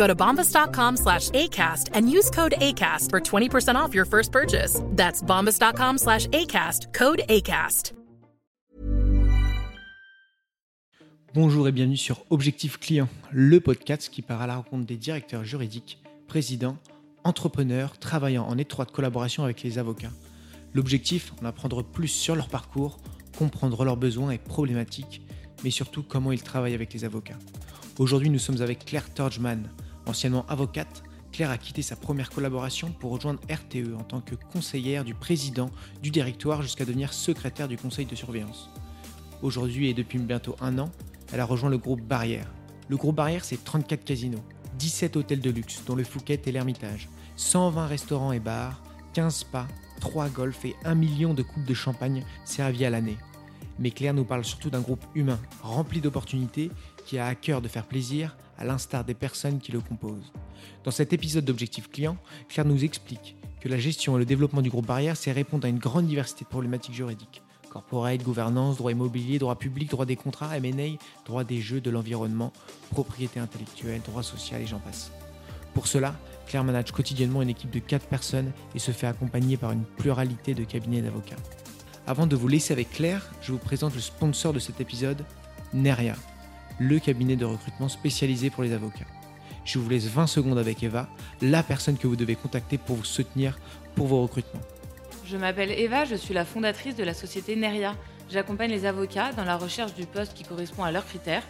Go to bombas.com slash ACAST and use code ACAST for 20% off your first purchase. That's bombas.com slash ACAST, code ACAST. Bonjour et bienvenue sur Objectif Client, le podcast qui part à la rencontre des directeurs juridiques, présidents, entrepreneurs travaillant en étroite collaboration avec les avocats. L'objectif, en apprendre plus sur leur parcours, comprendre leurs besoins et problématiques, mais surtout comment ils travaillent avec les avocats. Aujourd'hui, nous sommes avec Claire Torgman. Anciennement avocate, Claire a quitté sa première collaboration pour rejoindre RTE en tant que conseillère du président du directoire jusqu'à devenir secrétaire du conseil de surveillance. Aujourd'hui et depuis bientôt un an, elle a rejoint le groupe Barrière. Le groupe Barrière, c'est 34 casinos, 17 hôtels de luxe, dont le Fouquet et l'Ermitage, 120 restaurants et bars, 15 spas, 3 golfs et 1 million de coupes de champagne servies à l'année. Mais Claire nous parle surtout d'un groupe humain, rempli d'opportunités, qui a à cœur de faire plaisir, à l'instar des personnes qui le composent. Dans cet épisode d'Objectif Client, Claire nous explique que la gestion et le développement du groupe Barrière, c'est répondre à une grande diversité de problématiques juridiques corporate, gouvernance, droit immobilier, droit public, droit des contrats, M&A, droit des jeux, de l'environnement, propriété intellectuelle, droit social et j'en passe. Pour cela, Claire manage quotidiennement une équipe de 4 personnes et se fait accompagner par une pluralité de cabinets d'avocats. Avant de vous laisser avec Claire, je vous présente le sponsor de cet épisode, Neria, le cabinet de recrutement spécialisé pour les avocats. Je vous laisse 20 secondes avec Eva, la personne que vous devez contacter pour vous soutenir pour vos recrutements. Je m'appelle Eva, je suis la fondatrice de la société Neria. J'accompagne les avocats dans la recherche du poste qui correspond à leurs critères.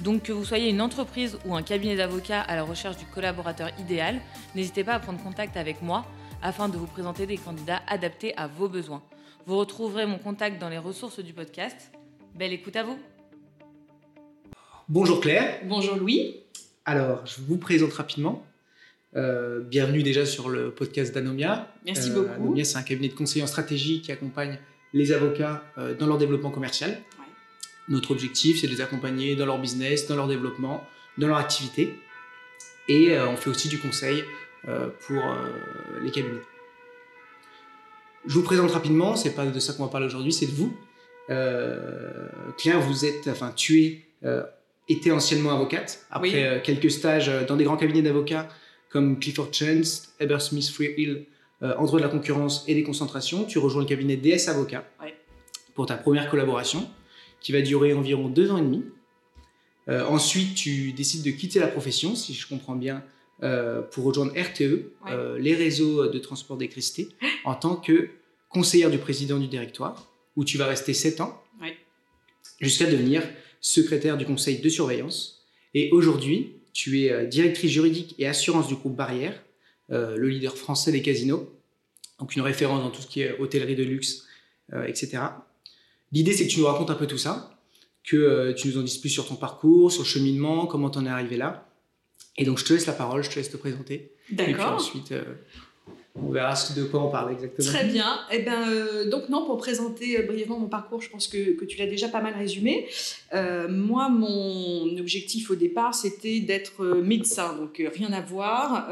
Donc que vous soyez une entreprise ou un cabinet d'avocats à la recherche du collaborateur idéal, n'hésitez pas à prendre contact avec moi afin de vous présenter des candidats adaptés à vos besoins. Vous retrouverez mon contact dans les ressources du podcast. Belle écoute à vous. Bonjour Claire. Bonjour Louis. Alors, je vous présente rapidement. Euh, bienvenue déjà sur le podcast d'Anomia. Merci Euh, beaucoup. Anomia, c'est un cabinet de conseil en stratégie qui accompagne les avocats euh, dans leur développement commercial. Ouais. Notre objectif, c'est de les accompagner dans leur business, dans leur développement, dans leur activité. Et on fait aussi du conseil pour les cabinets. Je vous présente rapidement, c'est pas de ça qu'on va parler aujourd'hui, c'est de vous. Claire, vous êtes, enfin, tu es, était anciennement avocate. Après Oui. euh, quelques stages euh, dans des grands cabinets d'avocats comme Clifford Chance, Ebersmith Freehill, euh, en droit de la concurrence et des concentrations, tu rejoins le cabinet DS Avocats pour ta première collaboration qui va durer environ deux ans et demi. Euh, ensuite, tu décides de quitter la profession, si je comprends bien, euh, pour rejoindre RTE, euh, les réseaux de transport d'électricité, en tant que conseillère du président du directoire, où tu vas rester sept ans, Ouais. jusqu'à devenir secrétaire du conseil de surveillance. Et aujourd'hui, tu es euh, directrice juridique et assurance du groupe Barrière, euh, le leader français des casinos, donc une référence dans tout ce qui est hôtellerie de luxe, euh, etc. L'idée, c'est que tu nous racontes un peu tout ça, que euh, tu nous en dises plus sur ton parcours, sur le cheminement, comment tu en es arrivé là. Et donc, je te laisse la parole, je te laisse te présenter. Et puis D'accord. ensuite, on verra de quoi on parle exactement. Très bien. Eh ben, euh, donc non, pour présenter euh, brièvement mon parcours, je pense que, que tu l'as déjà pas mal résumé. Euh, moi, mon objectif au départ, c'était d'être médecin, donc rien à voir.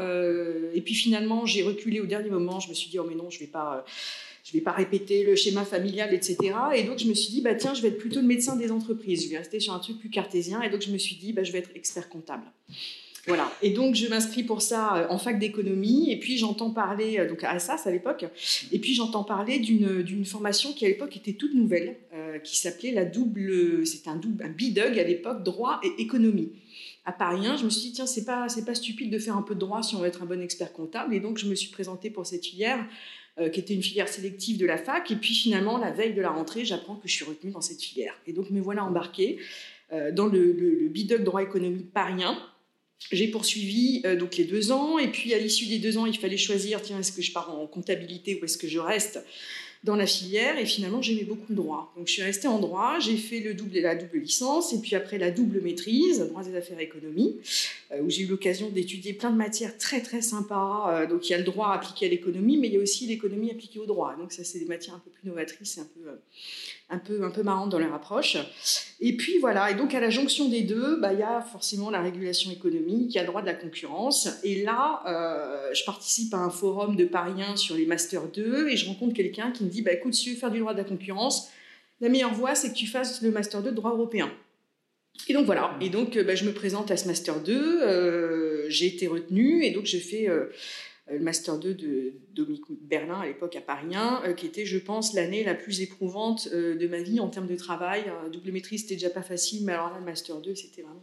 Et puis finalement, j'ai reculé au dernier moment. Je me suis dit, oh mais non, je vais pas, vais pas répéter le schéma familial, etc. Et donc je me suis dit, bah tiens, je vais être plutôt le médecin des entreprises. Je vais rester sur un truc plus cartésien. Et donc je me suis dit, bah, je vais être expert comptable. Voilà. Et donc, je m'inscris pour ça euh, en fac d'économie. Et puis, j'entends parler, euh, donc à Assas à l'époque, et puis j'entends parler d'une formation qui à l'époque était toute nouvelle, euh, qui s'appelait la double, c'était un double, un bidug à l'époque, droit et économie. À Paris 1, je me suis dit, tiens, c'est pas, c'est pas stupide de faire un peu de droit si on veut être un bon expert comptable. Et donc, je me suis présentée pour cette filière. qui était une filière sélective de la fac. Et puis finalement, la veille de la rentrée, j'apprends que je suis retenue dans cette filière. Et donc me voilà embarquée dans le, le, le BIDUC droit économique parisien, j'ai poursuivi euh, donc les deux ans, et puis à l'issue des deux ans, il fallait choisir tiens, est-ce que je pars en comptabilité ou est-ce que je reste dans la filière et finalement j'aimais beaucoup le droit. Donc je suis restée en droit, j'ai fait le double et la double licence et puis après la double maîtrise, droit des affaires et économie, où j'ai eu l'occasion d'étudier plein de matières très très sympas. Euh, donc il y a le droit appliqué à l'économie, mais il y a aussi l'économie appliquée au droit. Donc ça c'est des matières un peu plus novatrices un peu un peu, un peu marrante dans leur approche. Et puis voilà, et donc à la jonction des deux, bah, il y a forcément la régulation économique, il y a le droit de la concurrence. Et là, euh, je participe à un forum de Pariens sur les Masters 2 et je rencontre quelqu'un qui me dit bah, écoute, si tu veux faire du droit de la concurrence, la meilleure voie, c'est que tu fasses le Master 2 de droit européen. Et donc voilà, et donc bah, je me présente à ce Master 2, euh, j'ai été retenue et donc j'ai fait euh, euh, le Master 2 de Dominique Berlin à l'époque à Paris 1, euh, qui était, je pense, l'année la plus éprouvante euh, de ma vie en termes de travail. double maîtrise, c'était déjà pas facile, mais alors là, le Master 2, c'était vraiment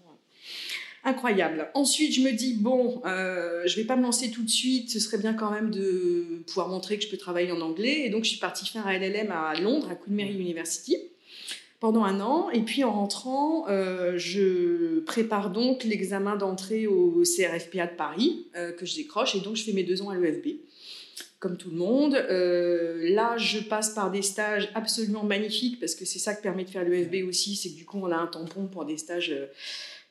incroyable. Ensuite, je me dis, bon, euh, je vais pas me lancer tout de suite, ce serait bien quand même de pouvoir montrer que je peux travailler en anglais. Et donc, je suis partie faire un LLM à Londres, à Queen Mary University pendant un an. Et puis en rentrant, euh, je prépare donc l'examen d'entrée au CRFPA de Paris, euh, que je décroche, et donc je fais mes deux ans à l'EFB, comme tout le monde. Euh, là, je passe par des stages absolument magnifiques, parce que c'est ça que permet de faire l'EFB aussi, c'est que du coup, on a un tampon pour des stages.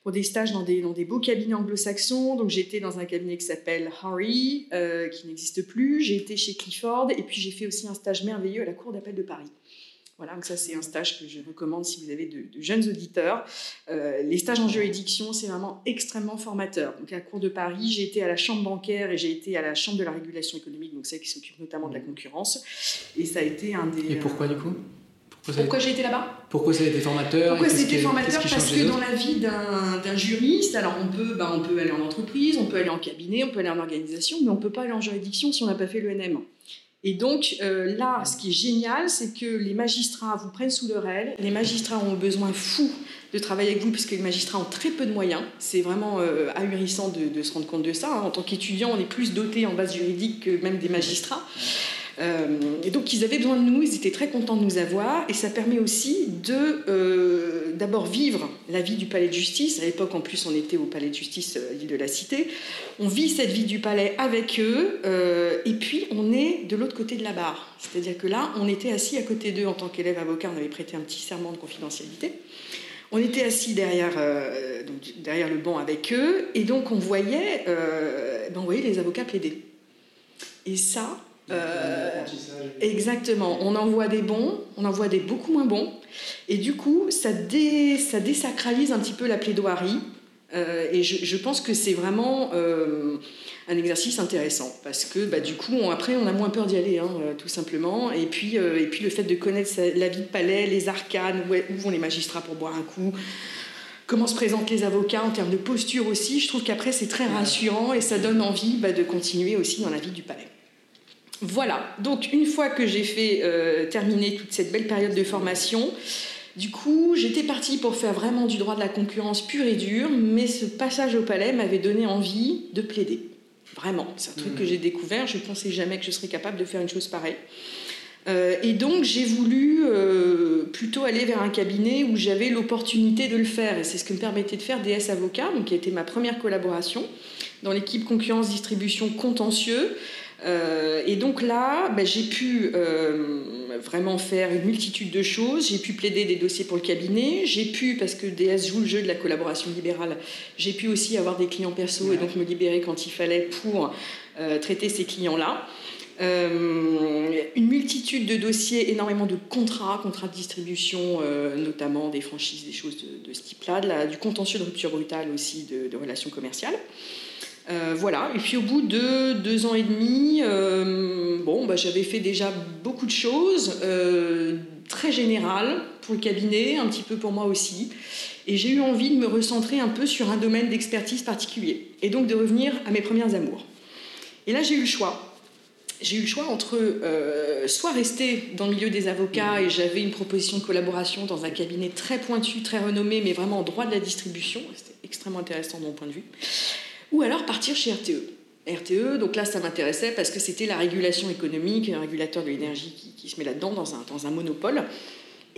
pour des stages dans des, dans des beaux cabinets anglo-saxons. Donc, j'étais dans un cabinet qui s'appelle Harry, qui n'existe plus. J'ai été chez Clifford. Et puis, j'ai fait aussi un stage merveilleux à la Cour d'appel de Paris. Voilà, donc ça c'est un stage que je recommande si vous avez de, jeunes auditeurs. Euh, les stages en juridiction, c'est vraiment extrêmement formateur. Donc à Cour de Paris, j'ai été à la chambre bancaire et j'ai été à la chambre de la régulation économique, donc celle qui s'occupe notamment de la concurrence. Et ça a été un des... Et pourquoi du coup? Pourquoi, j'ai été là-bas? Pourquoi ça a été formateur? Pourquoi c'était formateur? Parce que dans la vie d'un juriste, alors on peut, bah, on peut aller en entreprise, on peut aller en cabinet, on peut aller en organisation, mais on ne peut pas aller en juridiction si on n'a pas fait l'ENM. Et donc euh, là, ce qui est génial, c'est que les magistrats vous prennent sous leur aile. Les magistrats ont besoin fou de travailler avec vous, puisque les magistrats ont très peu de moyens. C'est vraiment euh, ahurissant de, se rendre compte de ça. En tant qu'étudiant, on est plus doté en base juridique que même des magistrats. Euh, et donc ils avaient besoin de nous, ils étaient très contents de nous avoir, et ça permet aussi de d'abord vivre la vie du palais de justice. À l'époque, en plus, on était au palais de justice euh, de la Cité. On vit cette vie du palais avec eux, et puis on est de l'autre côté de la barre. C'est-à-dire que là, on était assis à côté d'eux en tant qu'élève avocat, on avait prêté un petit serment de confidentialité. On était assis derrière, donc, derrière le banc avec eux, et donc on voyait, ben, on voyait les avocats plaider. Et ça, euh, exactement. On en voit des bons, on en voit des beaucoup moins bons. Et du coup, ça, ça désacralise un petit peu la plaidoirie. Euh, et je, pense que c'est vraiment euh, un exercice intéressant parce que bah, du coup, après, on a moins peur d'y aller, hein, tout simplement. Et puis, et puis, le fait de connaître la vie de palais, les arcanes, où, vont les magistrats pour boire un coup comment se présentent les avocats en termes de posture aussi. Je trouve qu'après, c'est très rassurant et ça donne envie bah, de continuer aussi dans la vie du palais. Voilà, donc une fois que j'ai fait euh, terminer toute cette belle période de formation, du coup, j'étais partie pour faire vraiment du droit de la concurrence pur et dur, mais ce passage au palais m'avait donné envie de plaider. Vraiment, c'est un truc que mmh. j'ai découvert, je ne pensais jamais que je serais capable de faire une chose pareille. Euh, et donc j'ai voulu euh, plutôt aller vers un cabinet où j'avais l'opportunité de le faire. Et c'est ce que me permettait de faire DS Avocat, donc qui a été ma première collaboration dans l'équipe concurrence distribution contentieux. Euh, et donc là, ben, j'ai pu euh, vraiment faire une multitude de choses. J'ai pu plaider des dossiers pour le cabinet. J'ai pu, parce que DS joue le jeu de la collaboration libérale, j'ai pu aussi avoir des clients perso et donc me libérer quand il fallait pour euh, traiter ces clients-là. une multitude de dossiers, énormément de contrats, contrats de distribution, notamment des franchises, des choses de, ce type-là, du contentieux de rupture brutale aussi de, de relations commerciales. Voilà, et puis au bout de deux ans et demi, bon, bah, j'avais fait déjà beaucoup de choses, très générales pour le cabinet, un petit peu pour moi aussi. Et j'ai eu envie de me recentrer un peu sur un domaine d'expertise particulier, et donc de revenir à mes premières amours. Et là, j'ai eu le choix j'ai eu le choix entre euh, soit rester dans le milieu des avocats et j'avais une proposition de collaboration dans un cabinet très pointu, très renommé, mais vraiment en droit de la distribution, c'était extrêmement intéressant de mon point de vue, ou alors partir chez RTE. RTE, donc là ça m'intéressait parce que c'était la régulation économique, un régulateur de l'énergie qui, se met là-dedans dans un monopole.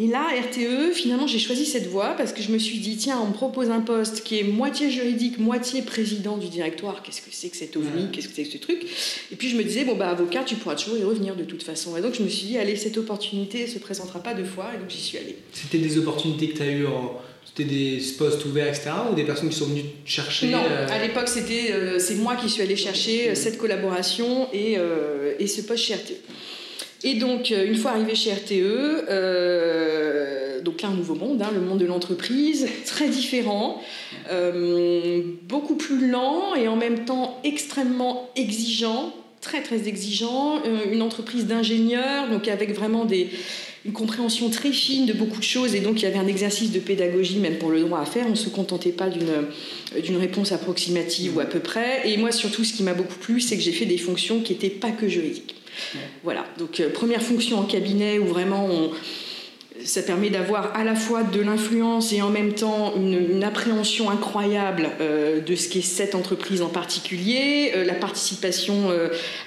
Et là, RTE, finalement, j'ai choisi cette voie parce que je me suis dit, tiens, on me propose un poste qui est moitié juridique, moitié président du directoire. Qu'est-ce que c'est que cet ovni? Qu'est-ce que c'est que ce truc? Et puis je me disais, bon, bah, avocat, tu pourras toujours y revenir de toute façon. Et donc je me suis dit, allez, cette opportunité ne se présentera pas deux fois. Et donc j'y suis allée. C'était des opportunités que tu as eues C'était des postes ouverts, etc. Ou des personnes qui sont venues chercher Non, euh, à l'époque, c'était, euh, c'est moi qui suis allée chercher euh, cette collaboration et, et ce poste chez RTE. Et donc, euh, une fois arrivé chez RTE, euh, donc là, un nouveau monde, hein, le monde de l'entreprise, très différent, euh, beaucoup plus lent et en même temps extrêmement exigeant, très très exigeant, une entreprise d'ingénieurs, donc avec vraiment une compréhension très fine de beaucoup de choses et donc il y avait un exercice de pédagogie même pour le droit à faire. On ne se contentait pas d'une réponse approximative ou à peu près. Et moi surtout ce qui m'a beaucoup plu c'est que j'ai fait des fonctions qui n'étaient pas que juridiques. Voilà, donc euh, première fonction en cabinet où vraiment ça permet d'avoir à la fois de l'influence et en même temps une, appréhension incroyable euh, de ce qu'est cette entreprise en particulier, euh, la participation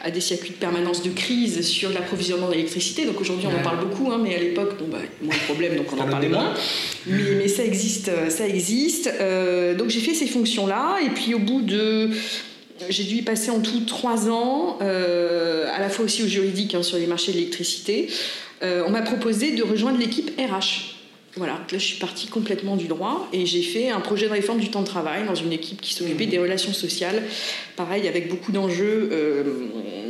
à des circuits de permanence de crise sur l'approvisionnement d'électricité. Donc aujourd'hui on en parle beaucoup, hein, mais à l'époque, bon, bah, moins de problème, donc on en parlait moins. Mais, mais, ça existe, ça existe. donc j'ai fait ces fonctions-là, et puis au bout de j'ai dû y passer en tout trois ans, euh, à la fois aussi au juridique hein, sur les marchés de l'électricité. Euh, on m'a proposé de rejoindre l'équipe RH. Voilà, là je suis partie complètement du droit et j'ai fait un projet de réforme du temps de travail dans une équipe qui s'occupait des relations sociales, pareil avec beaucoup d'enjeux euh,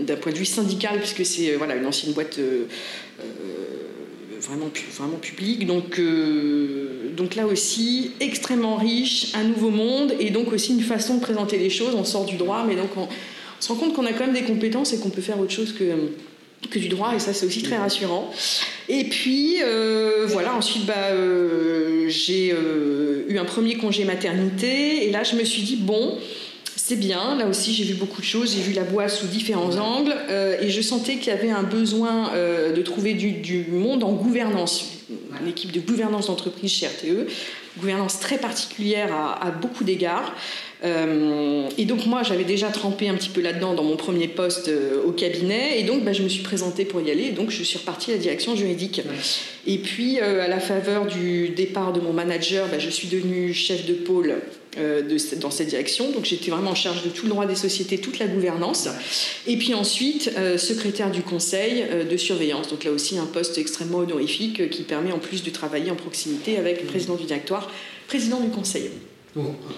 d'un point de vue syndical puisque c'est voilà une ancienne boîte vraiment, vraiment publique. Donc, donc là aussi, extrêmement riche, un nouveau monde et donc aussi une façon de présenter les choses. On sort du droit, mais donc on, se rend compte qu'on a quand même des compétences et qu'on peut faire autre chose que, que du droit et ça c'est aussi très rassurant. Et puis euh, voilà, ensuite bah, euh, j'ai eu un premier congé maternité et là je me suis dit bon c'est bien. Là aussi, j'ai vu beaucoup de choses. J'ai vu la boîte sous différents angles euh, et je sentais qu'il y avait un besoin euh, de trouver du, monde en gouvernance. Une équipe de gouvernance d'entreprise chez RTE, gouvernance très particulière à, beaucoup d'égards. Euh, et donc moi, j'avais déjà trempé un petit peu là-dedans dans mon premier poste au cabinet, et donc bah, je me suis présentée pour y aller, et donc je suis repartie à la direction juridique. Et puis, à la faveur du départ de mon manager, bah, je suis devenue chef de pôle euh, dans cette direction. Donc j'étais vraiment en charge de tout le droit des sociétés, toute la gouvernance. Et puis ensuite, euh, secrétaire du conseil euh, de surveillance. Donc là aussi, un poste extrêmement honorifique qui permet en plus de travailler en proximité avec le président du directoire, président du conseil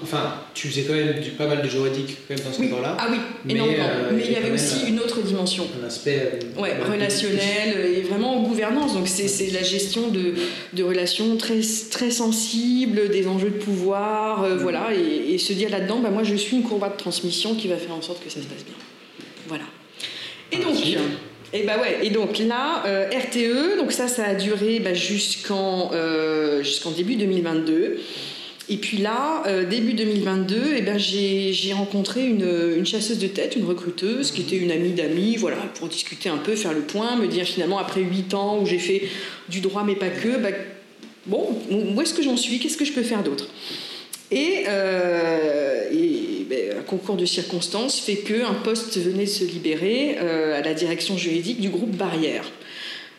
enfin, tu faisais quand même du, pas mal de juridique quand même dans ce oui. là Ah oui, mais, euh, mais il y avait aussi une autre dimension. Un aspect euh, ouais, relationnel et vraiment en gouvernance. Donc c'est la gestion de, de, relations très, très sensibles, des enjeux de pouvoir, euh, voilà. Et, se dire là-dedans, bah, moi je suis une courbe de transmission qui va faire en sorte que ça se passe bien. Voilà. Et donc. Et bah ouais, et donc là, RTE, donc ça, ça a duré bah, jusqu'en jusqu'en début 2022. Et puis là, euh, début 2022, eh ben, j'ai rencontré une, chasseuse de tête, une recruteuse, qui était une amie d'amis, voilà, pour discuter un peu, faire le point, me dire finalement, après 8 ans où j'ai fait du droit mais pas que, bah, bon, où est-ce que j'en suis? Qu'est-ce que je peux faire d'autre? Et, euh, ben, un concours de circonstances fait qu'un poste venait se libérer euh, à la direction juridique du groupe Barrière.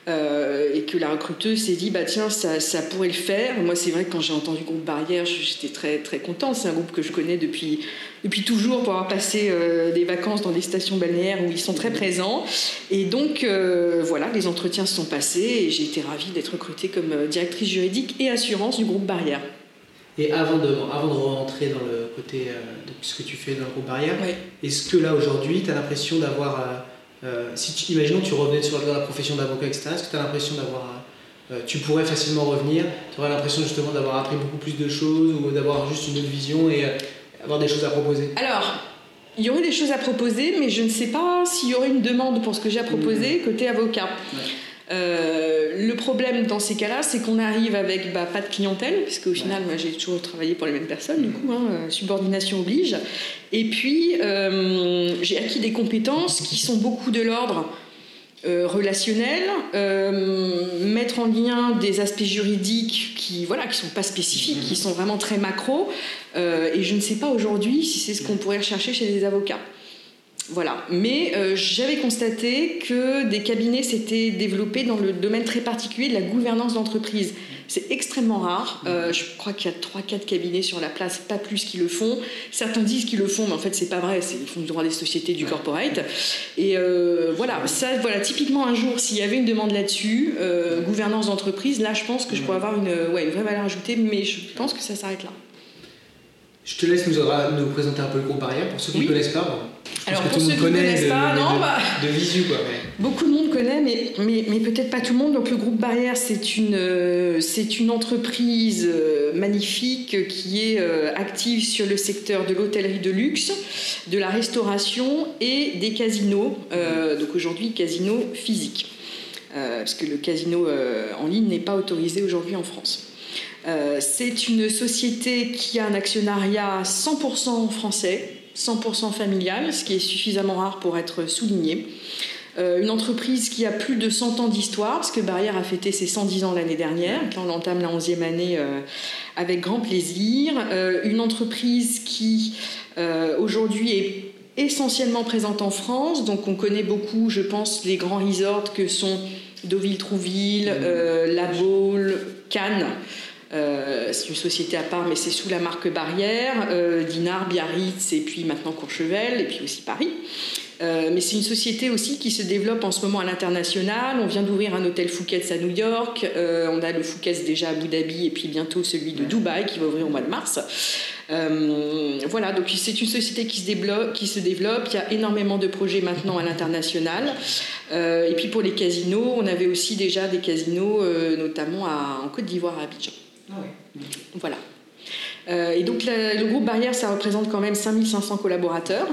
Euh, et que la recruteuse s'est dit bah tiens ça, ça, pourrait le faire. Moi c'est vrai que quand j'ai entendu groupe barrière j'étais très très contente. C'est un groupe que je connais depuis depuis toujours pour avoir passé euh, des vacances dans des stations balnéaires où ils sont très présents. Et donc euh, voilà les entretiens se sont passés et j'ai été ravie d'être recrutée comme directrice juridique et assurance du groupe barrière. Et avant de, avant de rentrer dans le côté de ce que tu fais dans le groupe barrière est-ce que là aujourd'hui tu as l'impression d'avoir euh, si tu, imaginons que tu revenais sur la profession d'avocat, etc., est-ce que tu as l'impression d'avoir. Euh, tu pourrais facilement revenir, tu aurais l'impression justement d'avoir appris beaucoup plus de choses ou d'avoir juste une autre vision et euh, avoir des choses à proposer? Alors, il y aurait des choses à proposer, mais je ne sais pas s'il y aurait une demande pour ce que j'ai à proposer côté avocat. Euh, le problème dans ces cas-là, c'est qu'on arrive avec bah, pas de clientèle, parce qu'au final, moi, j'ai toujours travaillé pour les mêmes personnes, du coup, hein, euh, subordination oblige. Et puis, euh, j'ai acquis des compétences qui sont beaucoup de l'ordre relationnel, mettre en lien des aspects juridiques qui voilà qui sont pas spécifiques, qui sont vraiment très macro. et je ne sais pas aujourd'hui si c'est ce qu'on pourrait rechercher chez les avocats. Voilà. Mais euh, j'avais constaté que des cabinets s'étaient développés dans le domaine très particulier de la gouvernance d'entreprise. C'est extrêmement rare. Euh, je crois qu'il y a 3-4 cabinets sur la place, pas plus qui le font. Certains disent qu'ils le font, mais en fait, c'est pas vrai. Ils font du droit des sociétés, du corporate. Et euh, voilà, ça, voilà, typiquement, un jour, s'il y avait une demande là-dessus, gouvernance d'entreprise, là, je pense que je pourrais avoir une, ouais, une vraie valeur ajoutée, mais je pense que ça s'arrête là. Je te laisse nous, nous, présenter un peu le groupe Barrière pour ceux qui ne connaissent pas. Alors pour ceux qui ne connaissent pas, non, bah, de, visu quoi. Beaucoup de monde connaît, mais, mais, peut-être pas tout le monde. Donc le groupe Barrière, c'est une, euh, c'est une entreprise euh, magnifique qui est euh, active sur le secteur de l'hôtellerie de luxe, de la restauration et des casinos. donc aujourd'hui, casinos physiques, parce que le casino en ligne n'est pas autorisé aujourd'hui en France. Euh, c'est une société qui a un actionnariat 100% français, 100% familial, ce qui est suffisamment rare pour être souligné. Euh, une entreprise qui a plus de 100 ans d'histoire, parce que Barrière a fêté ses 110 ans l'année dernière, on entame la 11e année euh, avec grand plaisir. une entreprise qui aujourd'hui est essentiellement présente en France, donc on connaît beaucoup, je pense, les grands resorts que sont Deauville-Trouville, La Baule, Cannes. Euh, c'est une société à part, mais c'est sous la marque Barrière, euh, Dinard, Biarritz et puis maintenant Courchevel et puis aussi Paris. Euh, mais c'est une société aussi qui se développe en ce moment à l'international. On vient d'ouvrir un hôtel Fouquet's à New York. on a le Fouquet's déjà à Abu Dhabi et puis bientôt celui de Dubaï qui va ouvrir au mois de mars. voilà, donc c'est une société qui se, développe, qui se développe. Il y a énormément de projets maintenant à l'international. et puis pour les casinos, on avait aussi déjà des casinos, notamment en Côte d'Ivoire à Abidjan. Ah voilà. Euh, et donc le groupe Barrière, ça représente quand même 5500 collaborateurs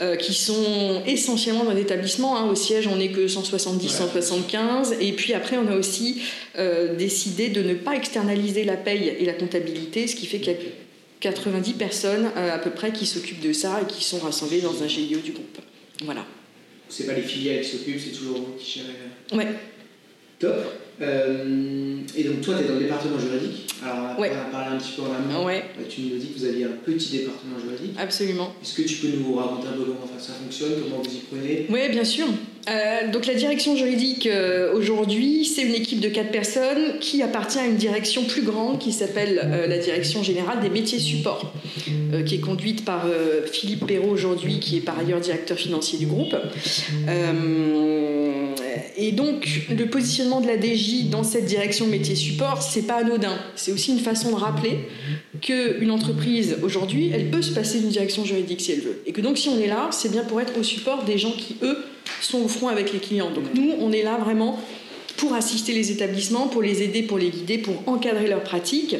euh, qui sont essentiellement dans l'établissement. Hein. Au siège, on n'est que 170, 175. Et puis après, on a aussi euh, décidé de ne pas externaliser la paye et la comptabilité, ce qui fait qu'il y a 90 personnes à peu près qui s'occupent de ça et qui sont rassemblées dans un GIE du groupe. Voilà. C'est pas les filiales qui s'occupent, c'est toujours vous qui gérez. Ouais. Top. Euh, et donc toi, tu es dans le département juridique. Alors on a parlé un petit peu en amont. Ouais. Euh, tu nous dis que vous aviez un petit département juridique. Absolument. Est-ce que tu peux nous raconter un peu comment ça fonctionne, comment vous y prenez? Oui, bien sûr. Euh, donc la direction juridique aujourd'hui, c'est une équipe de quatre personnes qui appartient à une direction plus grande qui s'appelle la direction générale des métiers supports, qui est conduite par Philippe Perrault aujourd'hui, qui est par ailleurs directeur financier du groupe. et donc le positionnement de la DG dans cette direction métier support, c'est pas anodin. C'est aussi une façon de rappeler qu'une entreprise aujourd'hui, elle peut se passer d'une direction juridique si elle veut. Et que donc si on est là, c'est bien pour être au support des gens qui, eux, sont au front avec les clients. Donc nous, on est là vraiment pour assister les établissements, pour les aider, pour les guider, pour encadrer leurs pratiques.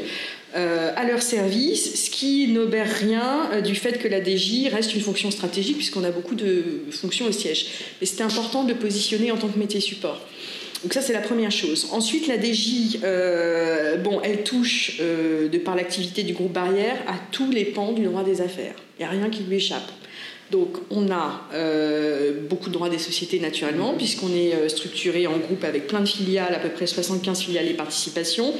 Euh, à leur service, ce qui n'obère rien euh, du fait que la DJ reste une fonction stratégique puisqu'on a beaucoup de fonctions au siège. Et c'est important de positionner en tant que métier support. Donc ça, c'est la première chose. Ensuite, la DJ, euh, bon, elle touche, de par l'activité du groupe Barrière, à tous les pans du droit des affaires. Il n'y a rien qui lui échappe. Donc, on a euh, beaucoup de droits des sociétés naturellement, puisqu'on est structuré en groupe avec plein de filiales, à peu près 75 filiales et participations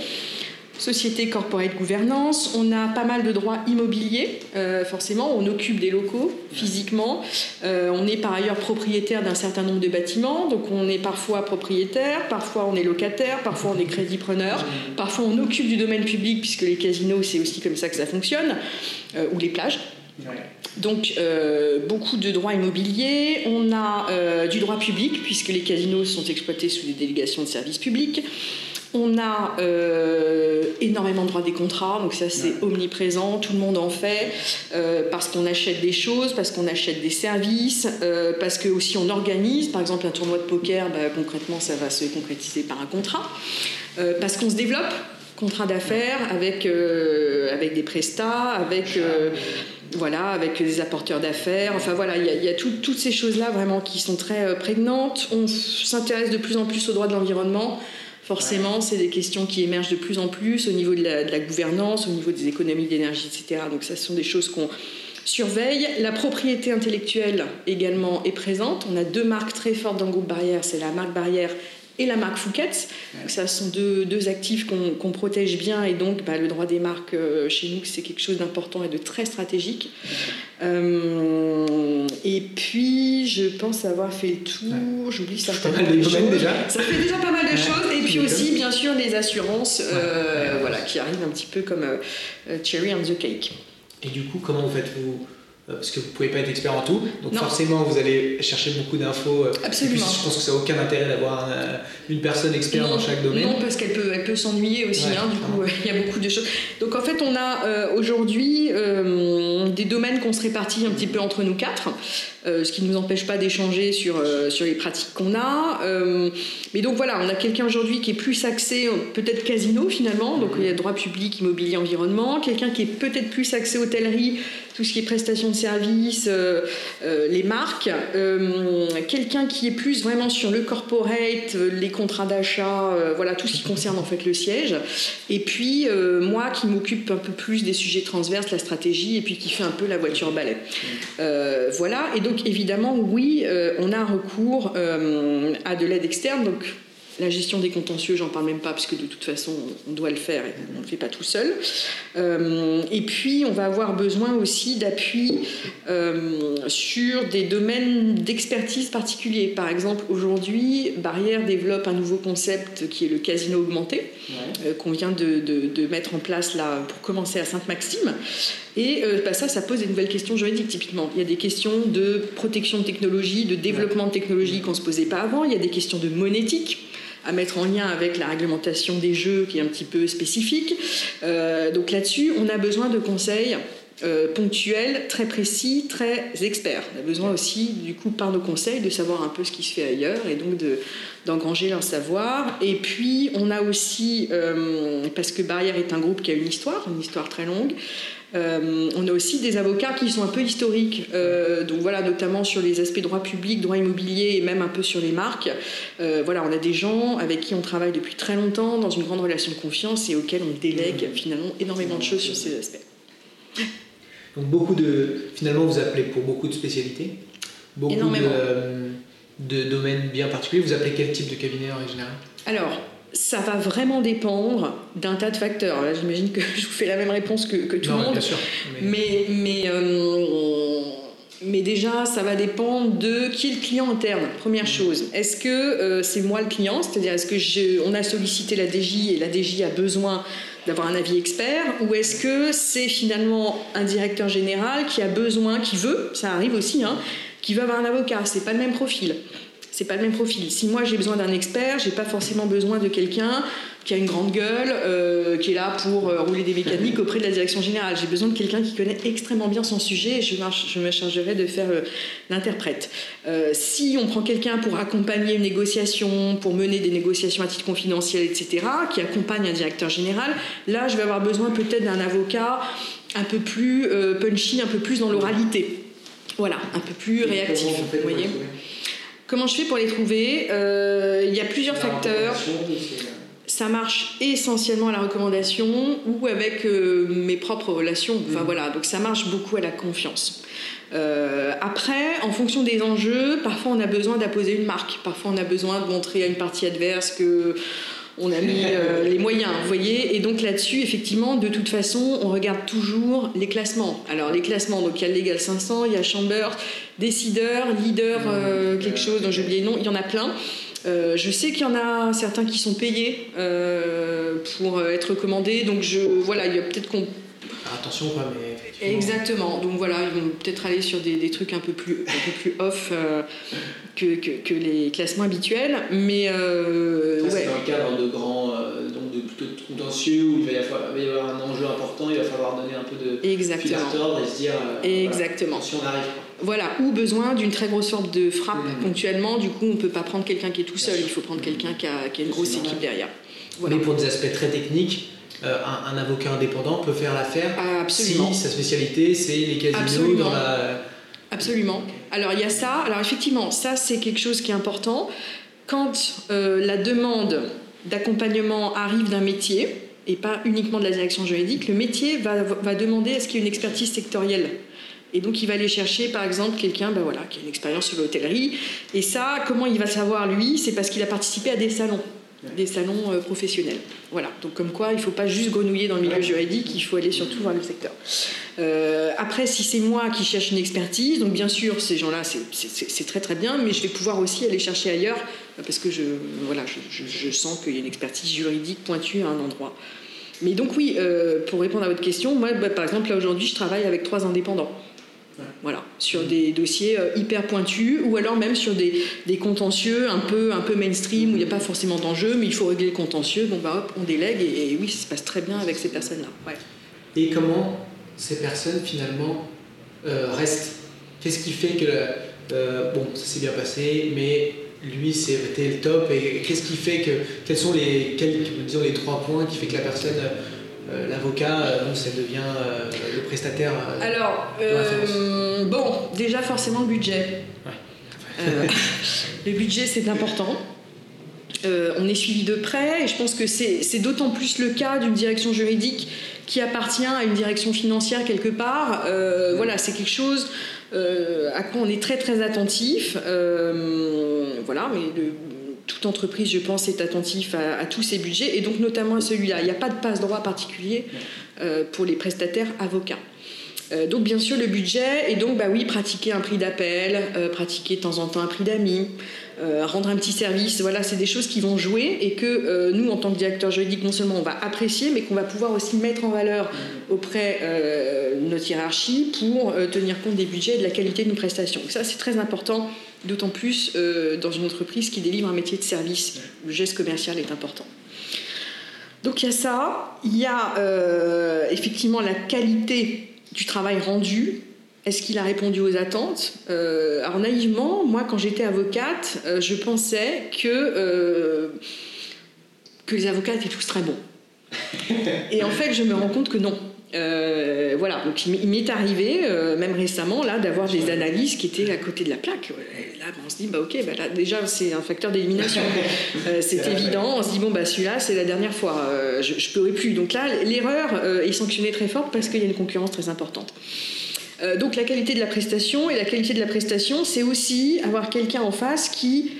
société corporate gouvernance. On a pas mal de droits immobiliers, euh, forcément. On occupe des locaux physiquement. Euh, on est par ailleurs propriétaire d'un certain nombre de bâtiments. Donc on est parfois propriétaire, parfois on est locataire, parfois on est crédit-preneur, parfois on occupe du domaine public, puisque les casinos, c'est aussi comme ça que ça fonctionne, euh, ou les plages. Donc beaucoup de droits immobiliers, on a du droit public puisque les casinos sont exploités sous des délégations de services publics. On a euh, énormément de droits des contrats, donc ça c'est omniprésent, tout le monde en fait, euh, parce qu'on achète des choses, parce qu'on achète des services, euh, parce que aussi on organise, par exemple un tournoi de poker, bah, concrètement ça va se concrétiser par un contrat, parce qu'on se développe, contrat d'affaires avec, avec des prestats, avec voilà, avec des apporteurs d'affaires. Enfin voilà, il y a, toutes ces choses-là vraiment qui sont très prégnantes. On s'intéresse de plus en plus aux droits de l'environnement. Forcément, c'est des questions qui émergent de plus en plus au niveau de la, gouvernance, au niveau des économies d'énergie, etc. Donc ça, ce sont des choses qu'on surveille. La propriété intellectuelle également est présente. On a deux marques très fortes dans le groupe Barrière, c'est la marque Barrière et la marque Fouquet. ça sont deux, deux actifs qu'on protège bien et donc bah, le droit des marques euh, chez nous c'est quelque chose d'important et de très stratégique. Euh, et puis je pense avoir fait le tour, j'oublie certaines choses. Déjà. Ça fait déjà pas mal de choses et puis aussi bien sûr les assurances euh, voilà, qui arrivent un petit peu comme cherry on the cake. Et du coup comment vous faites-vous? Parce que vous ne pouvez pas être expert en tout. Donc forcément, vous allez chercher beaucoup d'infos. Euh, Absolument. Et puis, je pense que ça n'a aucun intérêt d'avoir une personne experte dans chaque domaine. Non, parce qu'elle peut, elle peut s'ennuyer aussi. hein, du coup, il y a beaucoup de choses. Donc en fait, on a euh, aujourd'hui des domaines qu'on se répartit un petit peu entre nous quatre. ce qui ne nous empêche pas d'échanger sur, sur les pratiques qu'on a. mais donc voilà, on a quelqu'un aujourd'hui qui est plus axé, peut-être casino finalement, donc il y a droit public, immobilier, environnement. Quelqu'un qui est peut-être plus axé hôtellerie, tout ce qui est prestations de services, euh, euh, les marques. Euh, quelqu'un qui est plus vraiment sur le corporate, les contrats d'achat, voilà tout ce qui concerne en fait le siège. Et puis moi qui m'occupe un peu plus des sujets transverses, la stratégie, et puis qui fait un peu la voiture balai. voilà. Et donc évidemment, oui, on a recours à de l'aide externe. Donc la gestion des contentieux, j'en parle même pas, parce que de toute façon, on doit le faire et on ne le fait pas tout seul. Euh, et puis, on va avoir besoin aussi d'appui euh, sur des domaines d'expertise particuliers. Par exemple, aujourd'hui, Barrière développe un nouveau concept qui est le casino augmenté, euh, qu'on vient de, mettre en place là pour commencer à Sainte-Maxime. Et bah, ça, ça pose des nouvelles questions juridiques, typiquement. Il y a des questions de protection de technologie, de développement de technologie qu'on ne se posait pas avant. Il y a des questions de monétique à mettre en lien avec la réglementation des jeux qui est un petit peu spécifique. Euh, donc là-dessus, on a besoin de conseils euh, ponctuels, très précis, très experts. On a besoin aussi, du coup, par nos conseils, de savoir un peu ce qui se fait ailleurs et donc de, d'engranger leur savoir. Et puis, on a aussi, euh, parce que Barrière est un groupe qui a une histoire, une histoire très longue, euh, on a aussi des avocats qui sont un peu historiques, euh, donc voilà, notamment sur les aspects droit public, droit immobilier et même un peu sur les marques. Euh, voilà, on a des gens avec qui on travaille depuis très longtemps, dans une grande relation de confiance et auxquels on délègue finalement énormément de choses sur ces aspects. Donc beaucoup de, finalement, vous appelez pour beaucoup de spécialités, beaucoup de, de, domaines bien particuliers. Vous appelez quel type de cabinet en général Alors, ça va vraiment dépendre d'un tas de facteurs. Là, j'imagine que je vous fais la même réponse que, tout le monde. Bien sûr, mais, mais, euh, mais, déjà, ça va dépendre de qui est le client interne. Première mm. chose, est-ce que euh, c'est moi le client? C'est-à-dire, est-ce que on a sollicité la DJ et la DJ a besoin d'avoir un avis expert? Ou est-ce que c'est finalement un directeur général qui a besoin, qui veut, ça arrive aussi, hein, qui veut avoir un avocat? C'est pas le même profil c'est pas le même profil. Si moi j'ai besoin d'un expert, j'ai pas forcément besoin de quelqu'un qui a une grande gueule, euh, qui est là pour euh, rouler des mécaniques auprès de la direction générale. J'ai besoin de quelqu'un qui connaît extrêmement bien son sujet et je, je me chargerai de faire euh, l'interprète. si on prend quelqu'un pour accompagner une négociation, pour mener des négociations à titre confidentiel, etc., qui accompagne un directeur général, là je vais avoir besoin peut-être d'un avocat un peu plus punchy, un peu plus dans l'oralité. Voilà, un peu plus réactif. Vous voyez Comment je fais pour les trouver euh, Il y a plusieurs facteurs. Ça marche essentiellement à la recommandation ou avec euh, mes propres relations. Enfin mm. voilà, donc ça marche beaucoup à la confiance. Euh, après, en fonction des enjeux, parfois on a besoin d'apposer une marque. Parfois on a besoin de montrer à une partie adverse que on a mis euh, les moyens, vous voyez. Et donc là-dessus, effectivement, de toute façon, on regarde toujours les classements. Alors les classements, donc il y a le Legal 500, il y a Chamber, Décideur, Leader, euh, quelque chose dont j'ai oublié le nom, il y en a plein. Euh, je sais qu'il y en a certains qui sont payés pour être commandés, donc je, voilà, il y a peut-être qu'on attention mais Exactement. Donc voilà, ils vont peut-être aller sur des, trucs un peu plus, un peu plus off euh, que, que, les classements habituels. Mais euh, ouais. c'est dans le cadre de grands, euh, donc de plutôt de contentieux où il va, y avoir, il va, y avoir, un enjeu important, il va falloir donner un peu de Exactement. et se dire Exactement. si on arrive. Voilà, ou besoin d'une très grosse forme de frappe mmh. ponctuellement. Du coup, on ne peut pas prendre quelqu'un qui est tout seul, il faut prendre quelqu'un qui a, qui a une grosse équipe derrière. Mais pour des aspects très techniques, euh, un, un avocat indépendant peut faire l'affaire Absolument. si sa spécialité c'est les casinos Absolument. dans la. Absolument. Alors il y a ça. Alors effectivement, ça c'est quelque chose qui est important. Quand euh, la demande d'accompagnement arrive d'un métier, et pas uniquement de la direction juridique, le métier va, va demander à ce qu'il y ait une expertise sectorielle. Et donc il va aller chercher par exemple quelqu'un ben voilà, qui a une expérience sur l'hôtellerie. Et ça, comment il va savoir lui C'est parce qu'il a participé à des salons des salons euh, professionnels. Voilà, donc comme quoi il ne faut pas juste grenouiller dans le milieu juridique, il faut aller surtout voir le secteur. Euh, après, si c'est moi qui cherche une expertise, donc bien sûr, ces gens-là, c'est- très très bien, mais je vais pouvoir aussi aller chercher ailleurs, parce que je, voilà, je sens qu'il y a une expertise juridique pointue à un endroit. Mais donc oui, euh, pour répondre à votre question, moi, bah, par exemple, là aujourd'hui, je travaille avec trois indépendants. Voilà, sur des dossiers euh, hyper pointus ou alors même sur des, des contentieux un peu, un peu mainstream où il n'y a pas forcément d'enjeu, mais il faut régler le contentieux. Bon, bah hop, on délègue et, oui, ça se passe très bien avec ces personnes-là. Et comment ces personnes finalement euh, restent? Qu'est-ce qui fait que euh, bon, ça s'est bien passé, mais lui c'était le top et qu'est-ce qui fait que quels sont les quels, disons les trois points qui fait que la personne euh, l'avocat euh, ça devient euh, le prestataire euh, Alors, bon, déjà forcément le budget. Le budget, c'est important. On est suivi de près et je pense que c'est d'autant plus le cas d'une direction juridique qui appartient à une direction financière quelque part. Voilà, c'est quelque chose à quoi on est très très attentif. Voilà, mais le- toute entreprise, je pense, est attentif à, à tous ses budgets et donc notamment à celui-là. Il n'y a pas de passe-droit particulier euh, pour les prestataires avocats. Euh, donc bien sûr le budget et donc bah oui pratiquer un prix d'appel, euh, pratiquer de temps en temps un prix d'amis, rendre un petit service, voilà c'est des choses qui vont jouer et que nous en tant que directeur juridique non seulement on va apprécier mais qu'on va pouvoir aussi mettre en valeur auprès de notre hiérarchie pour tenir compte des budgets et de la qualité de nos prestations. Ça c'est très important d'autant plus euh, dans une entreprise qui délivre un métier de service le geste commercial est important. Donc il y a ça, il y a euh, effectivement la qualité du travail rendu. Est-ce qu'il a répondu aux attentes? Euh, Alors naïvement, moi quand j'étais avocate, je pensais que, que les avocats étaient tous très bons. Et en fait, je me rends compte que non. Euh, voilà, donc il m'est- arrivé, euh, même récemment, là, d'avoir des analyses qui étaient à côté de la plaque. Et là, on se dit, bah ok, bah, là, déjà, c'est un facteur d'élimination. Euh, c'est évident. On se dit, bon, bah celui-là, c'est la dernière fois. Je ne pourrai plus. Donc là, l'erreur est sanctionnée très forte parce qu'il y a une concurrence très importante. Donc la qualité de la prestation, et la qualité de la prestation, c'est aussi avoir quelqu'un en face qui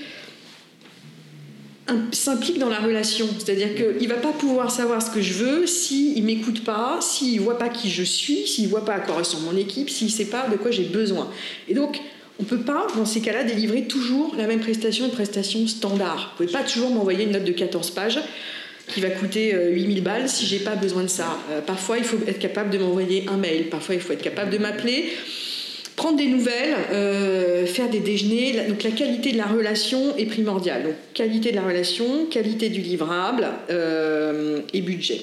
s'implique dans la relation. C'est-à-dire qu'il ne va pas pouvoir savoir ce que je veux s'il ne m'écoute pas, s'il ne voit pas qui je suis, s'il ne voit pas à quoi ressemble mon équipe, s'il ne sait pas de quoi j'ai besoin. Et donc, on ne peut pas, dans ces cas-là, délivrer toujours la même prestation, une prestation standard. Vous ne pouvez pas toujours m'envoyer une note de 14 pages qui va coûter euh, 8000 balles si j'ai pas besoin de ça. Euh, parfois, il faut être capable de m'envoyer un mail, parfois, il faut être capable de m'appeler, prendre des nouvelles, euh, faire des déjeuners. Donc, la qualité de la relation est primordiale. Donc, qualité de la relation, qualité du livrable euh, et budget.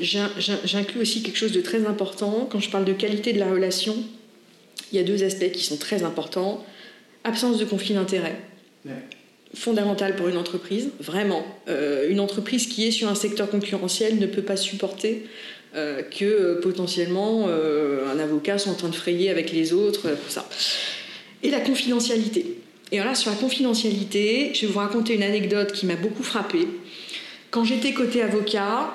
J'in- j'in- J'inclus aussi quelque chose de très important. Quand je parle de qualité de la relation, il y a deux aspects qui sont très importants. Absence de conflit d'intérêt fondamental pour une entreprise, vraiment. Euh, une entreprise qui est sur un secteur concurrentiel ne peut pas supporter euh, que euh, potentiellement euh, un avocat soit en train de frayer avec les autres, pour ça. Et la confidentialité. Et alors là, sur la confidentialité, je vais vous raconter une anecdote qui m'a beaucoup frappée. Quand j'étais côté avocat,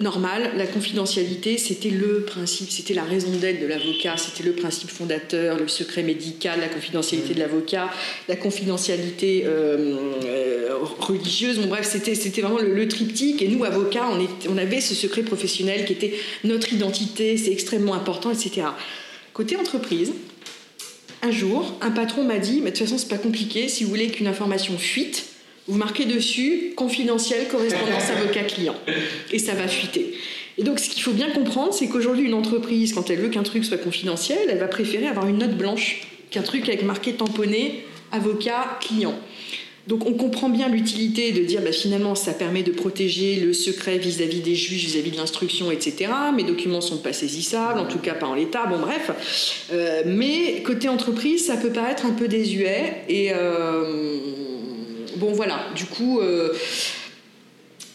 normal, la confidentialité, c'était le principe, c'était la raison d'être de l'avocat, c'était le principe fondateur, le secret médical, la confidentialité de l'avocat, la confidentialité euh, euh, religieuse, bon bref, c'était, vraiment le, triptyque. Et nous, avocats, on avait ce secret professionnel qui était notre identité, c'est extrêmement important, etc. Côté entreprise, un jour, un patron m'a dit, mais de toute façon, c'est pas compliqué, si vous voulez qu'une information fuite, vous marquez dessus confidentiel correspondance avocat client et ça va fuiter. Et donc ce qu'il faut bien comprendre, c'est qu'aujourd'hui une entreprise, quand elle veut qu'un truc soit confidentiel, elle va préférer avoir une note blanche qu'un truc avec marqué tamponné avocat client. Donc on comprend bien l'utilité de dire bah, finalement ça permet de protéger le secret vis-à-vis des juges, vis-à-vis de l'instruction, etc. Mes documents sont pas saisissables, en tout cas pas en l'état, bon bref. Euh, mais côté entreprise, ça peut paraître un peu désuet et euh, bon voilà, du coup... euh,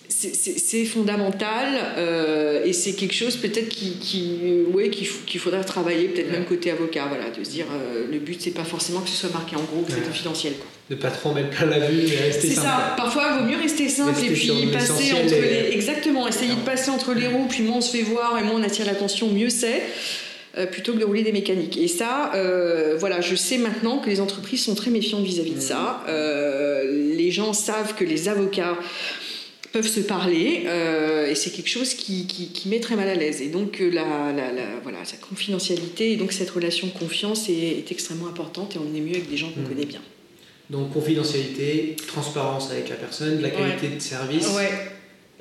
c'est fondamental euh, et c'est quelque chose peut-être qui, qui, ouais, qu'il faudra travailler peut-être même côté avocat voilà de se dire euh, le but c'est pas forcément que ce soit marqué en gros que c'est confidentiel quoi. de pas trop mettre plein la vue mais rester c'est ça. Parfois il vaut mieux rester simple et puis passer entre les exactement. Essayer de passer entre les roues puis moins on se fait voir et moins on attire l'attention mieux c'est. euh, plutôt que de rouler des mécaniques. Et ça, voilà, je sais maintenant que les entreprises sont très méfiantes vis-à-vis -vis de ça. les gens savent que les avocats peuvent se parler euh, et c'est quelque chose qui, qui, met très mal à l'aise. Et donc euh, la, voilà, sa confidentialité et donc cette relation de confiance est, extrêmement importante et on est mieux avec des gens qu'on mmh. connaît bien. Donc confidentialité, transparence avec la personne, la qualité de service.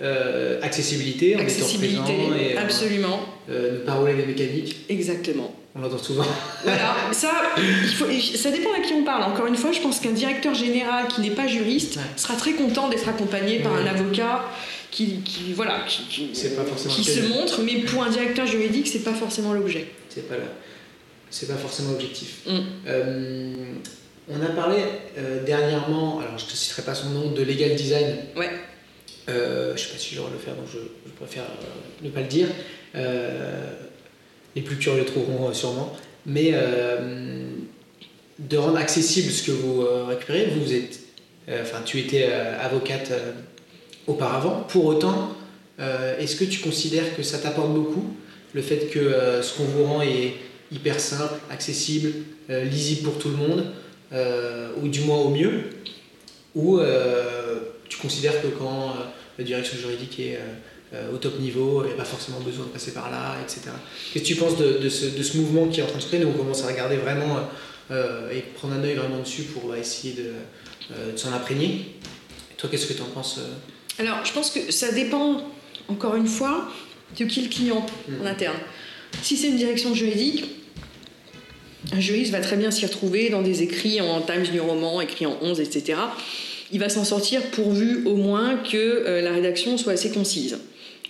Euh, accessibilité, en accessibilité, présent et absolument. ne pas rouler les mécaniques. Exactement. On l'entend souvent. Voilà, ça, ça dépend à qui on parle. Encore une fois, je pense qu'un directeur général qui n'est pas juriste sera très content d'être accompagné par un avocat qui, qui voilà, qui, qui, se montre, mais pour un directeur juridique, c'est pas forcément l'objet. C'est pas c'est pas forcément l'objectif. Mm. Euh, on a parlé euh, dernièrement, alors je te citerai pas son nom, de legal design. Ouais. Euh, je sais pas si j'aurais le faire, donc je, préfère ne pas le dire les plus curieux trouveront euh, sûrement, mais euh, de rendre accessible ce que vous euh, récupérez. Vous êtes, enfin, tu étais avocate auparavant. Pour autant, est-ce que tu considères que ça t'apporte beaucoup le fait que ce qu'on vous rend est hyper simple, accessible, lisible pour tout le monde, ou du moins au mieux, ou tu considères que quand la direction juridique est euh, au top niveau, il n'y a pas forcément besoin de passer par là, etc. Qu'est-ce que tu penses de, ce, de, ce, mouvement qui est en train de se créer? Nous, on commence à regarder vraiment euh, et prendre un œil vraiment dessus pour essayer de, euh, s'en imprégner. toi, qu'est-ce que tu en penses Alors, je pense que ça dépend, encore une fois, de qui le client en hmm. interne. Si c'est une direction juridique, un juriste va très bien s'y retrouver dans des écrits en Times New Roman, écrits en 11, etc. Il va s'en sortir pourvu au moins que la rédaction soit assez concise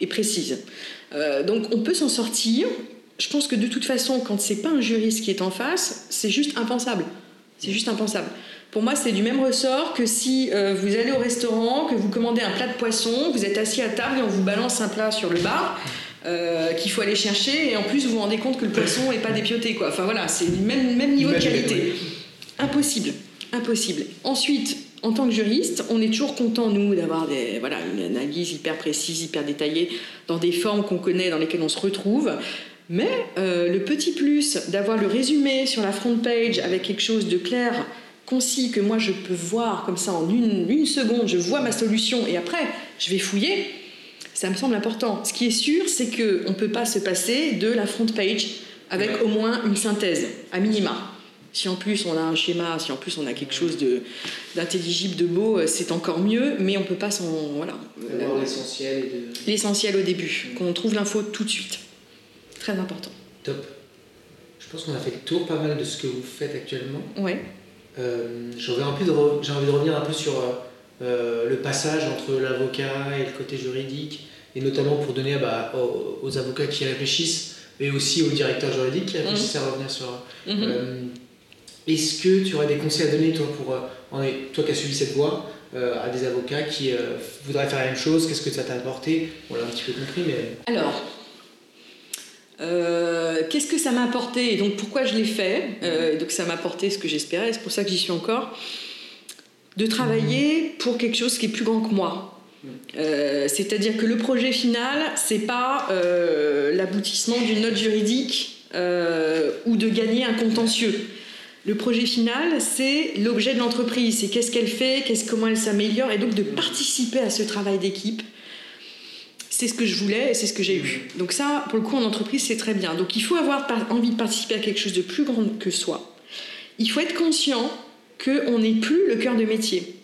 et précise. Euh, donc on peut s'en sortir. Je pense que de toute façon, quand c'est pas un juriste qui est en face, c'est juste impensable. C'est juste impensable. Pour moi, c'est du même ressort que si euh, vous allez au restaurant, que vous commandez un plat de poisson, vous êtes assis à table et on vous balance un plat sur le bar. Euh, qu'il faut aller chercher et en plus vous vous rendez compte que le poisson n'est pas dépioté quoi. Enfin voilà, c'est le même, même niveau de qualité. Impossible, impossible. Ensuite, en tant que juriste, on est toujours content, nous, d'avoir des, voilà, une analyse hyper précise, hyper détaillée, dans des formes qu'on connaît, dans lesquelles on se retrouve. Mais euh, le petit plus d'avoir le résumé sur la front page avec quelque chose de clair, concis, que moi je peux voir comme ça en une, une seconde, je vois ma solution et après je vais fouiller, ça me semble important. Ce qui est sûr, c'est qu'on ne peut pas se passer de la front page avec au moins une synthèse, à minima. Si en plus on a un schéma, si en plus on a quelque chose d'intelligible, de, beau, euh, c'est encore mieux, mais on peut pas s'en. Voilà. l'essentiel. L'essentiel au début, qu'on trouve l'info tout de suite. Très important. Top. Je pense qu'on a fait le tour pas mal de ce que vous faites actuellement. Ouais. Euh, j'ai envie, de revenir un peu sur euh, le passage entre l'avocat et le côté juridique, et notamment pour donner bah, aux, avocats qui réfléchissent, mais aussi aux directeurs juridiques qui réfléchissent mhm. à revenir sur. Mhm. Est-ce que tu aurais des conseils à donner, toi, pour, euh, toi qui as suivi cette voie, euh, à des avocats qui euh, voudraient faire la même chose Qu'est-ce que ça t'a apporté? On l'a un petit peu compris, mais. Alors. qu'est-ce que ça m'a apporté? Et donc pourquoi je l'ai fait? Donc ça m'a apporté ce que j'espérais c'est pour ça que j'y suis encore de travailler pour quelque chose qui est plus grand que moi c'est-à-dire que le projet final c'est pas l'aboutissement d'une note juridique ou de gagner un contentieux le projet final, c'est l'objet de l'entreprise, c'est qu'est-ce qu'elle fait, qu'est-ce, comment elle s'améliore, et donc de participer à ce travail d'équipe. C'est ce que je voulais et c'est ce que j'ai eu. Donc ça, pour le coup, en entreprise, c'est très bien. Donc il faut avoir envie de participer à quelque chose de plus grand que soi. Il faut être conscient qu'on n'est plus le cœur de métier.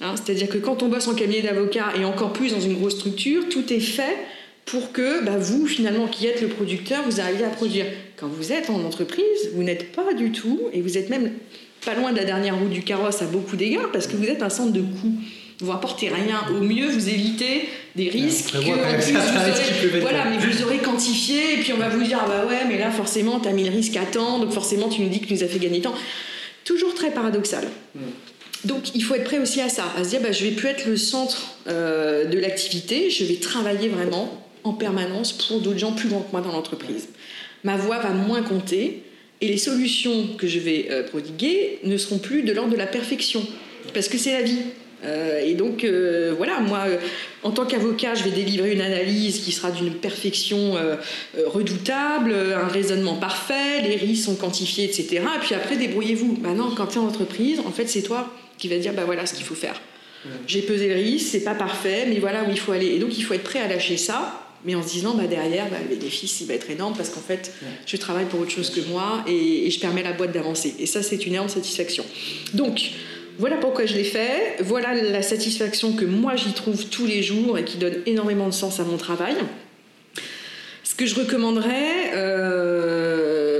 Hein, c'est-à-dire que quand on bosse en cabinet d'avocat et encore plus dans une grosse structure, tout est fait pour que bah, vous, finalement, qui êtes le producteur, vous arriviez à produire. Quand vous êtes en entreprise, vous n'êtes pas du tout, et vous êtes même pas loin de la dernière roue du carrosse à beaucoup d'égards, parce que vous êtes un centre de coût. Vous apportez rien. Au mieux, vous évitez des risques que, vous voilà, mais vous aurez quantifié, et puis on va vous dire, ah bah ouais, mais là, forcément, tu as mis le risque à temps, donc forcément, tu nous dis que tu nous as fait gagner temps. Toujours très paradoxal. Donc il faut être prêt aussi à ça, à se dire bah, je vais plus être le centre euh, de l'activité, je vais travailler vraiment en permanence pour d'autres gens plus grands que moi dans l'entreprise. Ma voix va moins compter et les solutions que je vais euh, prodiguer ne seront plus de l'ordre de la perfection, parce que c'est la vie. Euh, et donc, euh, voilà, moi, euh, en tant qu'avocat, je vais délivrer une analyse qui sera d'une perfection redoutable, un raisonnement parfait, les risques sont quantifiés, etc. Et puis après, débrouillez-vous. Maintenant, quand tu es en entreprise, en fait, c'est toi qui vas dire, bah voilà ce qu'il faut faire. J'ai pesé le risque, c'est pas parfait, mais voilà où il faut aller. Et donc, il faut être prêt à lâcher ça, mais en se disant, bah derrière, bah, le bénéfice, il va être énorme parce qu'en fait, je travaille pour autre chose que moi et, et je permets à la boîte d'avancer. Et ça, c'est une énorme satisfaction. Donc, voilà pourquoi je l'ai fait. Voilà la satisfaction que moi j'y trouve tous les jours et qui donne énormément de sens à mon travail. Ce que je recommanderais, euh,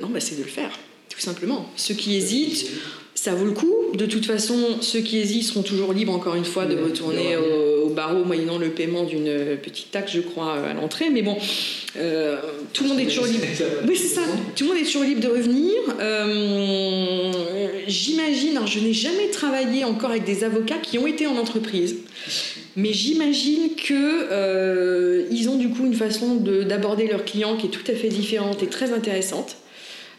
non, bah, c'est de le faire, tout simplement. Ceux qui hésitent, ça vaut le coup. De toute façon, ceux qui hésitent seront toujours libres, encore une fois, de retourner au, au barreau moyennant le paiement d'une petite taxe, je crois, à l'entrée. Mais bon, euh, tout le monde est toujours libre. Oui, c'est ça. Tout le monde est toujours libre de revenir. Euh, j'imagine, alors je n'ai jamais travaillé encore avec des avocats qui ont été en entreprise, mais j'imagine que euh, ils ont du coup une façon de- d'aborder leurs clients qui est tout à fait différente et très intéressante.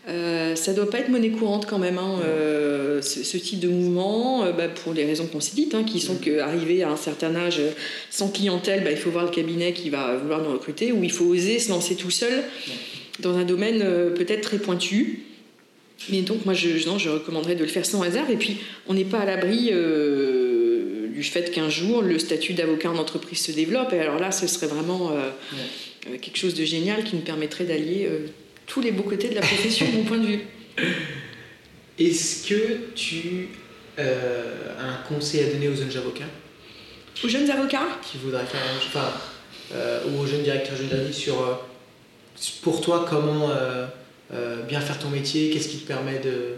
Euh, ça doit pas être monnaie courante quand même, hein, euh, ce, ce type de mouvement, euh, bah, pour les raisons qu'on s'est dites, hein, qui sont qu'arriver à un certain âge euh, sans clientèle, bah, il faut voir le cabinet qui va vouloir nous recruter, ou il faut oser se lancer tout seul dans un domaine peut-être très pointu. Mais donc moi, je, non, je recommanderais de le faire sans hasard. Et puis, on n'est pas à l'abri du fait qu'un jour, le statut d'avocat en entreprise se développe. Et alors là, ce serait vraiment euh, quelque chose de génial qui nous permettrait d'allier tous les beaux côtés de la profession, de mon point de vue. Est-ce que tu euh, as un conseil à donner aux jeunes avocats? Aux jeunes avocats, qui voudraient faire enfin, euh, ou aux jeunes directeurs juridiques sur, euh, pour toi, comment bien faire ton métier, qu'est-ce qui te permet de,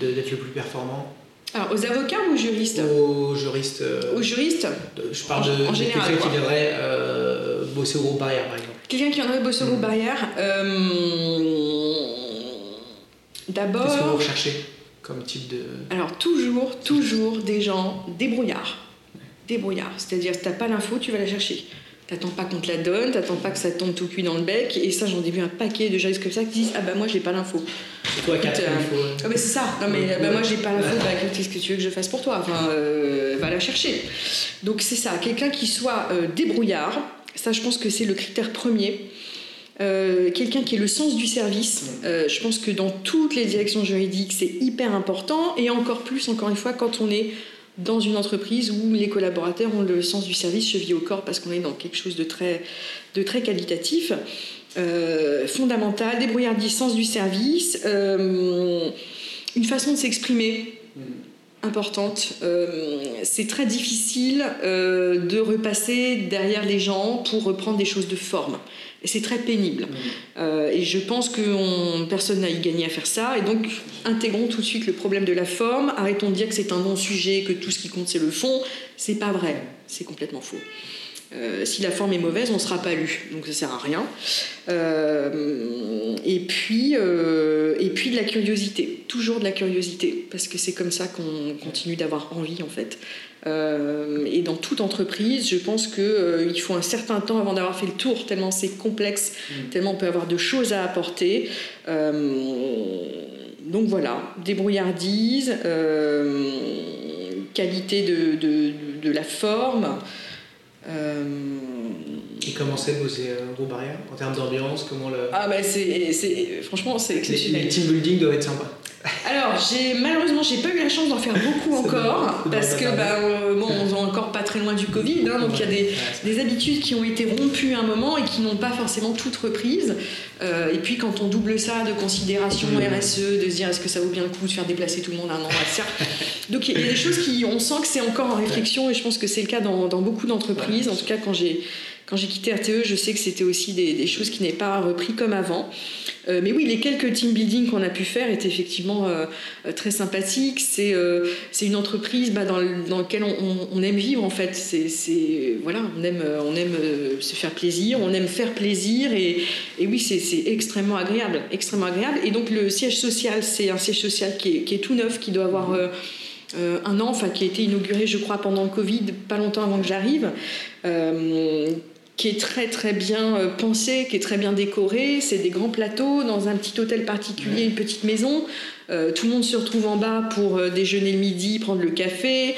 de- d'être le plus performant? Alors aux avocats ou aux juristes? Aux juristes, Aux juristes, je parle En- de, en général, qui viendrait euh, bosser au groupe barrière, par exemple. quelqu'un qui viendrait bosser au groupe barrière, euh, Qu'est-ce que vous d'abord, recherchez comme type de. alors toujours, toujours des gens débrouillards. Débrouillards, c'est-à-dire si t'as pas l'info, tu vas la chercher. T'attends pas qu'on te la donne, t'attends pas que ça tombe tout cuit dans le bec, et ça j'en ai vu un paquet de juristes comme ça qui disent Ah bah moi j'ai pas l'info. Surtout à 4 Écoute, euh, il faut. Ah mais c'est ça, non mais bah, moi j'ai pas l'info, bah qu'est-ce que tu veux que je fasse pour toi? Enfin, euh, va la chercher. Donc c'est ça, quelqu'un qui soit euh, débrouillard, ça je pense que c'est le critère premier. Euh, quelqu'un qui ait le sens du service, Euh, je pense que dans toutes les directions juridiques c'est hyper important, et encore plus, encore une fois, quand on est dans une entreprise où les collaborateurs ont le sens du service chevillé au corps parce qu'on est dans quelque chose de très, de très qualitatif. Euh, fondamental, débrouillardise, sens du service, une façon de s'exprimer importante. Euh, c'est très difficile euh, de repasser derrière les gens pour reprendre des choses de forme. C'est très pénible. Euh, et je pense que on- personne n'a y gagné à faire ça. Et donc, intégrons tout de suite le problème de la forme. Arrêtons de dire que c'est un non-sujet, que tout ce qui compte c'est le fond. C'est pas vrai. C'est complètement faux. Euh, si la forme est mauvaise, on ne sera pas lu, donc ça sert à rien. Euh, et puis, euh, et puis de la curiosité, toujours de la curiosité, parce que c'est comme ça qu'on continue d'avoir envie en fait. Et dans toute entreprise, je pense qu'il il faut un certain temps avant d'avoir fait le tour, tellement c'est complexe, tellement on peut avoir de choses à apporter. Donc voilà, débrouillardise, qualité de, de- de la forme. Euh, Et comment c'est bosser euh, au groupe barrière En termes d'ambiance, comment le. ah bah c'est, c'est- franchement c'est exceptionnel. les team building doivent être sympas. Alors, j'ai malheureusement, j'ai pas eu la chance d'en faire beaucoup encore bon. parce que bah, euh, bon, on est encore pas très loin du Covid, hein, donc il y a des, des habitudes qui ont été rompues à un moment et qui n'ont pas forcément toutes reprises. Euh, et puis quand on double ça de considération Mmh. RSE, de se dire est-ce que ça vaut bien le coup de faire déplacer tout le monde à un endroit de ça. Donc il y a des choses qui, on sent que c'est encore en réflexion et je pense que c'est le cas dans, dans beaucoup d'entreprises. En tout cas, quand j'ai quand j'ai quitté RTE, je sais que c'était aussi des, choses qui n'avaient pas repris comme avant. Euh, mais oui, les quelques team building qu'on a pu faire étaient effectivement euh, très sympathiques. C'est euh, une entreprise bah, dans, le- dans laquelle on, aime vivre en fait. C'est voilà, on aime on aime se faire plaisir, on aime faire plaisir et, oui, c'est extrêmement agréable, extrêmement agréable. Et donc le siège social, c'est un siège social qui est, tout neuf, qui doit avoir un an, enfin qui a été inauguré, je crois, pendant le Covid, pas longtemps avant que j'arrive qui est très très bien euh, pensé, qui est très bien décoré. C'est des grands plateaux dans un petit hôtel particulier, une petite maison. Euh, tout le monde se retrouve en bas pour euh, déjeuner le midi, prendre le café,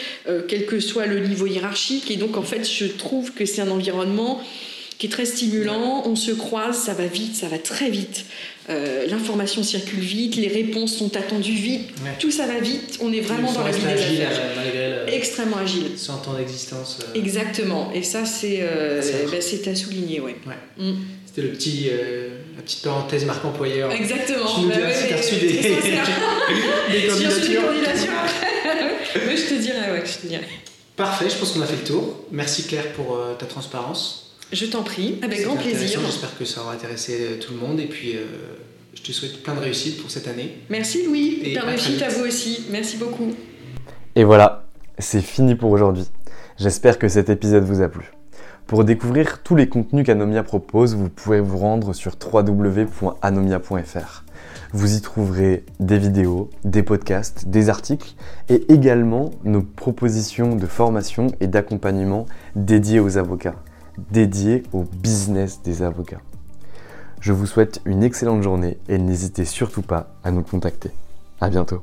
quel que soit le niveau hiérarchique. Et donc en fait, je trouve que c'est un environnement qui est très stimulant. On se croise, ça va vite, ça va très vite. Euh, l'information circule vite, les réponses sont attendues vite, tout ça va vite. On est vraiment dans la vie des affaires. Euh, Extrêmement agile. Sans temps d'existence. Euh. Exactement. Et ça, c'est bah, à souligner, ouais. Mm. C'était le petit, la petite parenthèse Marc Employeur. Exactement. Tu nous bah, as reçu des, des candidatures. je te dirais, ouais, je te dirais. Parfait, je pense qu'on a fait le tour. Merci Claire pour ta transparence. Je t'en prie, avec grand plaisir. J'espère que ça aura intéressé euh, tout le monde et puis euh, je te souhaite plein de réussite pour cette année. Merci Louis, et plein de réussite à vous aussi. Merci beaucoup. Et voilà, c'est fini pour aujourd'hui. J'espère que cet épisode vous a plu. Pour découvrir tous les contenus qu'Anomia propose, vous pouvez vous rendre sur www.anomia.fr. Vous y trouverez des vidéos, des podcasts, des articles et également nos propositions de formation et d'accompagnement dédiées aux avocats dédié au business des avocats. Je vous souhaite une excellente journée et n'hésitez surtout pas à nous contacter. À bientôt.